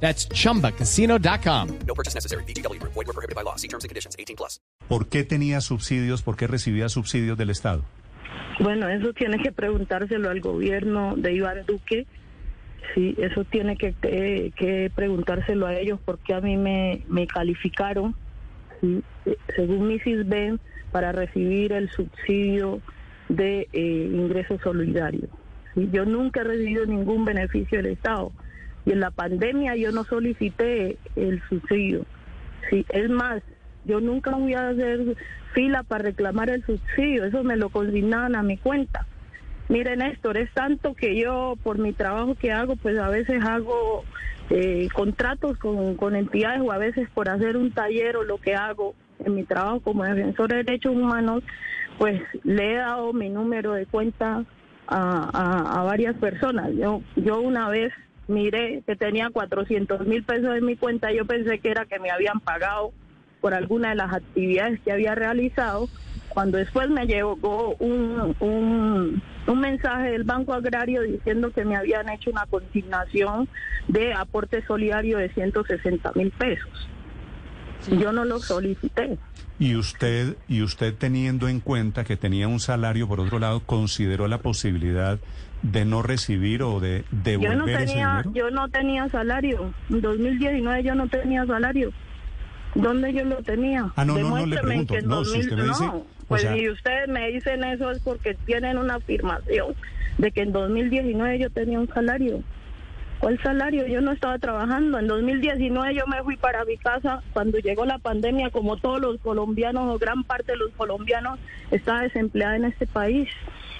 That's chumbacasino.com. No purchase necessary. BGW. Void were prohibited by law. See terms and conditions. 18 plus. ¿Por qué tenía subsidios? ¿Por qué recibía subsidios del Estado? Bueno, eso tiene que preguntárselo al gobierno de Iván Duque. Sí, eso tiene que, que, que preguntárselo a ellos porque a mí me, me calificaron, sí, eh, según mi CISBEN, para recibir el subsidio de eh, ingreso solidario. ¿sí? Yo nunca he recibido ningún beneficio del Estado y en la pandemia yo no solicité el subsidio. Sí, es más, yo nunca voy a hacer fila para reclamar el subsidio, eso me lo consignaban a mi cuenta. Mire, Néstor, es tanto que yo, por mi trabajo que hago, pues a veces hago eh, contratos con, con entidades o a veces por hacer un taller o lo que hago en mi trabajo como defensor de derechos humanos, pues le he dado mi número de cuenta a, a, a varias personas. Yo, yo una vez miré que tenía 400 mil pesos en mi cuenta, yo pensé que era que me habían pagado por alguna de las actividades que había realizado, cuando después me llegó un, un, un mensaje del Banco Agrario diciendo que me habían hecho una consignación de aporte solidario de 160 mil pesos. Yo no lo solicité. Y usted, y usted teniendo en cuenta que tenía un salario, por otro lado, consideró la posibilidad de no recibir o de Yo devolver no ese tenía, dinero. yo no tenía salario. En 2019 yo no tenía salario. ¿Dónde yo lo tenía? Ah, no, no, no, le pregunto. que No, si usted me dice, no. o Pues sea- si ustedes me dicen eso es porque tienen una afirmación de que en 2019 yo tenía un salario. ¿Cuál salario? Yo no estaba trabajando. En 2019 yo me fui para mi casa cuando llegó la pandemia, como todos los colombianos o gran parte de los colombianos, estaba desempleada en este país.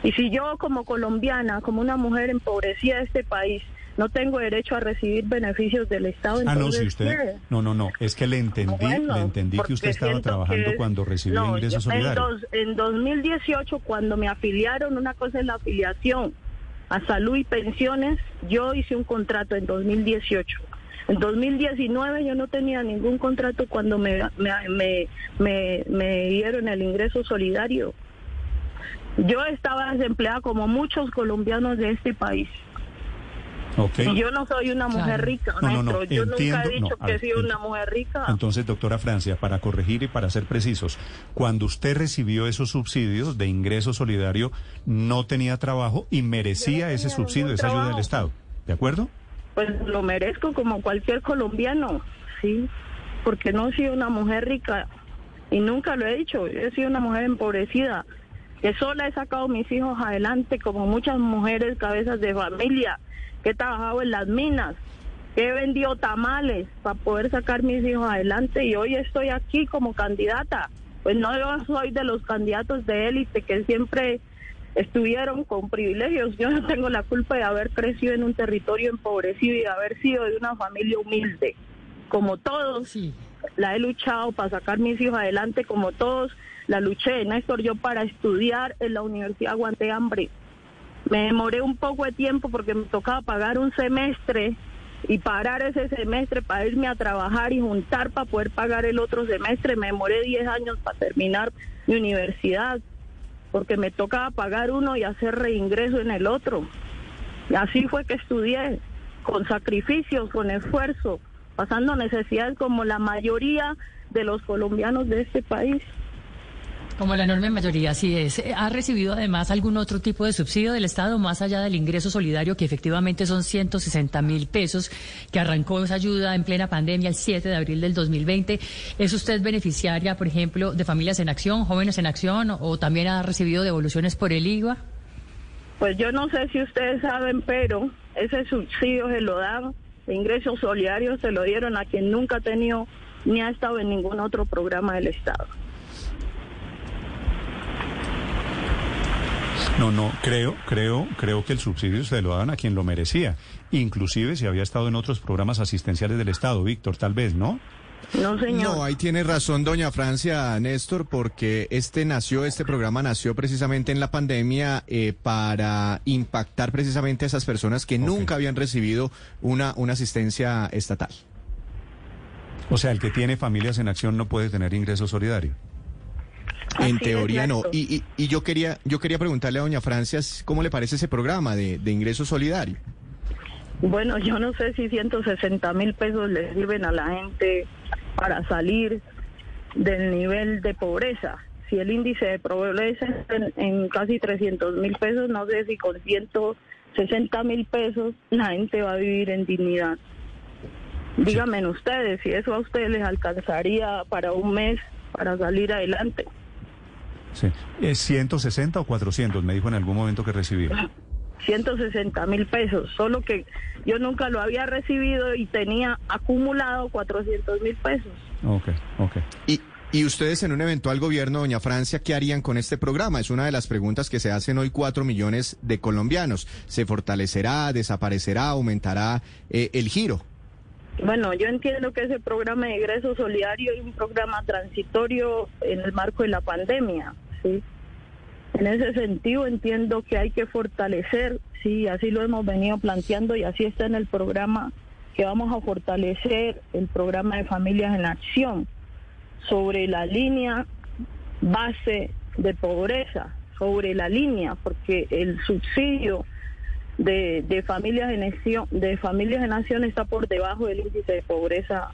Y si yo como colombiana, como una mujer empobrecida de este país, no tengo derecho a recibir beneficios del Estado, Ah, no, si usted... ¿qué? No, no, no, es que le entendí, Bueno, le entendí que usted estaba trabajando que- cuando recibió No, ingreso yo- en, dos- en 2018, cuando me afiliaron, una cosa es la afiliación a salud y pensiones, yo hice un contrato en 2018. En 2019 yo no tenía ningún contrato cuando me, me, me, me, dieron el ingreso solidario. Yo estaba desempleada como muchos colombianos de este país. Ok. Y yo no soy una mujer rica, No, no, no. Yo nunca entiendo, he dicho que he ver, sido ent- una mujer rica. Entonces, doctora Francia, para corregir y para ser precisos, cuando usted recibió esos subsidios de ingreso solidario, no tenía trabajo y merecía ese subsidio, esa ayuda del. Estado. ¿De acuerdo? Pues lo merezco como cualquier colombiano, sí, porque no he sido una mujer rica y nunca lo he dicho, he sido una mujer empobrecida, que sola he sacado mis hijos adelante como muchas mujeres cabezas de familia, que he trabajado en las minas, que he vendido tamales para poder sacar mis hijos adelante y hoy estoy aquí como candidata. Pues no yo soy de los candidatos de élite que siempre estuvieron con privilegios. Yo no tengo la culpa de haber crecido en un territorio empobrecido y de haber sido de una familia humilde. Como todos, la he luchado para sacar mis hijos adelante, como todos, la luché, Néstor, yo para estudiar en la universidad aguanté hambre. Me demoré un poco de tiempo porque me tocaba pagar un semestre y parar ese semestre para irme a trabajar y juntar para poder pagar el otro semestre. Me demoré 10 años para terminar mi universidad porque me tocaba pagar uno y hacer reingreso en el otro. Y así fue que estudié, con sacrificios, con esfuerzo, pasando necesidades como la mayoría de los colombianos de este país. Como la enorme mayoría, así es. Eh, ¿Ha recibido además algún otro tipo de subsidio del Estado más allá del ingreso solidario, que efectivamente son 160 mil pesos, que arrancó esa ayuda en plena pandemia el 7 de abril del 2020? ¿Es usted beneficiaria, por ejemplo, de Familias en Acción, Jóvenes en Acción, o también ha recibido devoluciones por el IVA? Pues yo no sé si ustedes saben, pero ese subsidio se lo dan, ingresos solidarios se lo dieron a quien nunca ha tenido ni ha estado en ningún otro programa del Estado. No, no, creo, creo, creo que el subsidio se lo daban a quien lo merecía. Inclusive si había estado en otros programas asistenciales del Estado, Víctor, tal vez, ¿no? No, señor. No, ahí tiene razón doña Francia, Néstor, porque este nació, este programa nació precisamente en la pandemia eh, para impactar precisamente a esas personas que nunca habían recibido una, una asistencia estatal. O sea, el que tiene familias en acción no puede tener ingreso solidario. En Así teoría no. Y, y, y yo quería yo quería preguntarle a doña Francia cómo le parece ese programa de, de ingreso solidario. Bueno, yo no sé si 160 mil pesos le sirven a la gente para salir del nivel de pobreza. Si el índice de pobreza en, en casi 300 mil pesos, no sé si con 160 mil pesos la gente va a vivir en dignidad. Díganme ustedes si eso a ustedes les alcanzaría para un mes para salir adelante. Sí. ¿Es 160 o 400? Me dijo en algún momento que recibió. 160 mil pesos, solo que yo nunca lo había recibido y tenía acumulado 400 mil pesos. Ok, ok. Y, y ustedes en un eventual gobierno, doña Francia, ¿qué harían con este programa? Es una de las preguntas que se hacen hoy cuatro millones de colombianos. ¿Se fortalecerá, desaparecerá, aumentará eh, el giro? Bueno, yo entiendo que ese programa de ingreso solidario es un programa transitorio en el marco de la pandemia, ¿sí? En ese sentido entiendo que hay que fortalecer, sí, así lo hemos venido planteando y así está en el programa que vamos a fortalecer el programa de familias en acción sobre la línea base de pobreza, sobre la línea, porque el subsidio de, de familias en acción, de familias en acción está por debajo del índice de pobreza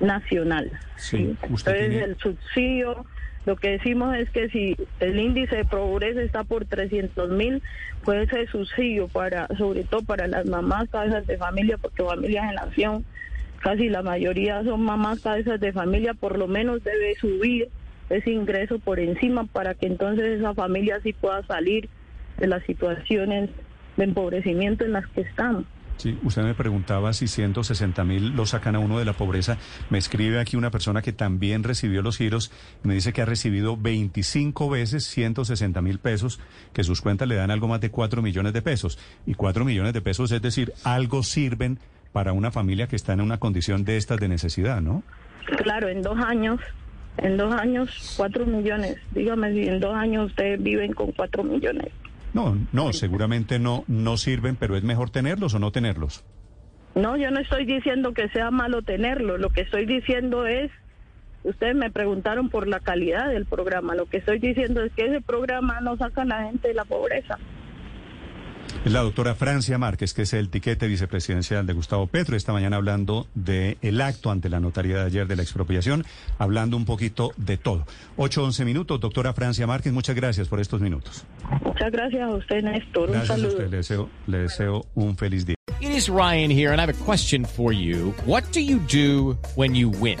nacional. Sí, usted Entonces tiene- el subsidio, lo que decimos es que si el índice de pobreza está por 300 mil, pues ese subsidio para, sobre todo para las mamás cabezas de familia, porque familias en acción, casi la mayoría son mamás cabezas de familia, por lo menos debe subir ese ingreso por encima para que entonces esa familia sí pueda salir de las situaciones de empobrecimiento en las que estamos. Sí, usted me preguntaba si 160 mil lo sacan a uno de la pobreza. Me escribe aquí una persona que también recibió los giros me dice que ha recibido 25 veces 160 mil pesos, que sus cuentas le dan algo más de 4 millones de pesos. Y 4 millones de pesos, es decir, algo sirven para una familia que está en una condición de estas de necesidad, ¿no? Claro, en dos años, en dos años, cuatro millones. Dígame si en dos años ustedes viven con cuatro millones. No, no, seguramente no, no sirven, pero es mejor tenerlos o no tenerlos. No, yo no estoy diciendo que sea malo tenerlo. Lo que estoy diciendo es, ustedes me preguntaron por la calidad del programa. Lo que estoy diciendo es que ese programa no saca a la gente de la pobreza. Es la doctora Francia Márquez, que es el tiquete vicepresidencial de Gustavo Petro, esta mañana hablando del el acto ante la notaría de ayer de la expropiación, hablando un poquito de todo. 8, 11 minutos, doctora Francia Márquez, muchas gracias por estos minutos. Muchas gracias a usted, Néstor. Un Gracias a saludo. usted, le deseo, le deseo un feliz día. It is Ryan here, and I have a question for you. What do you do when you win?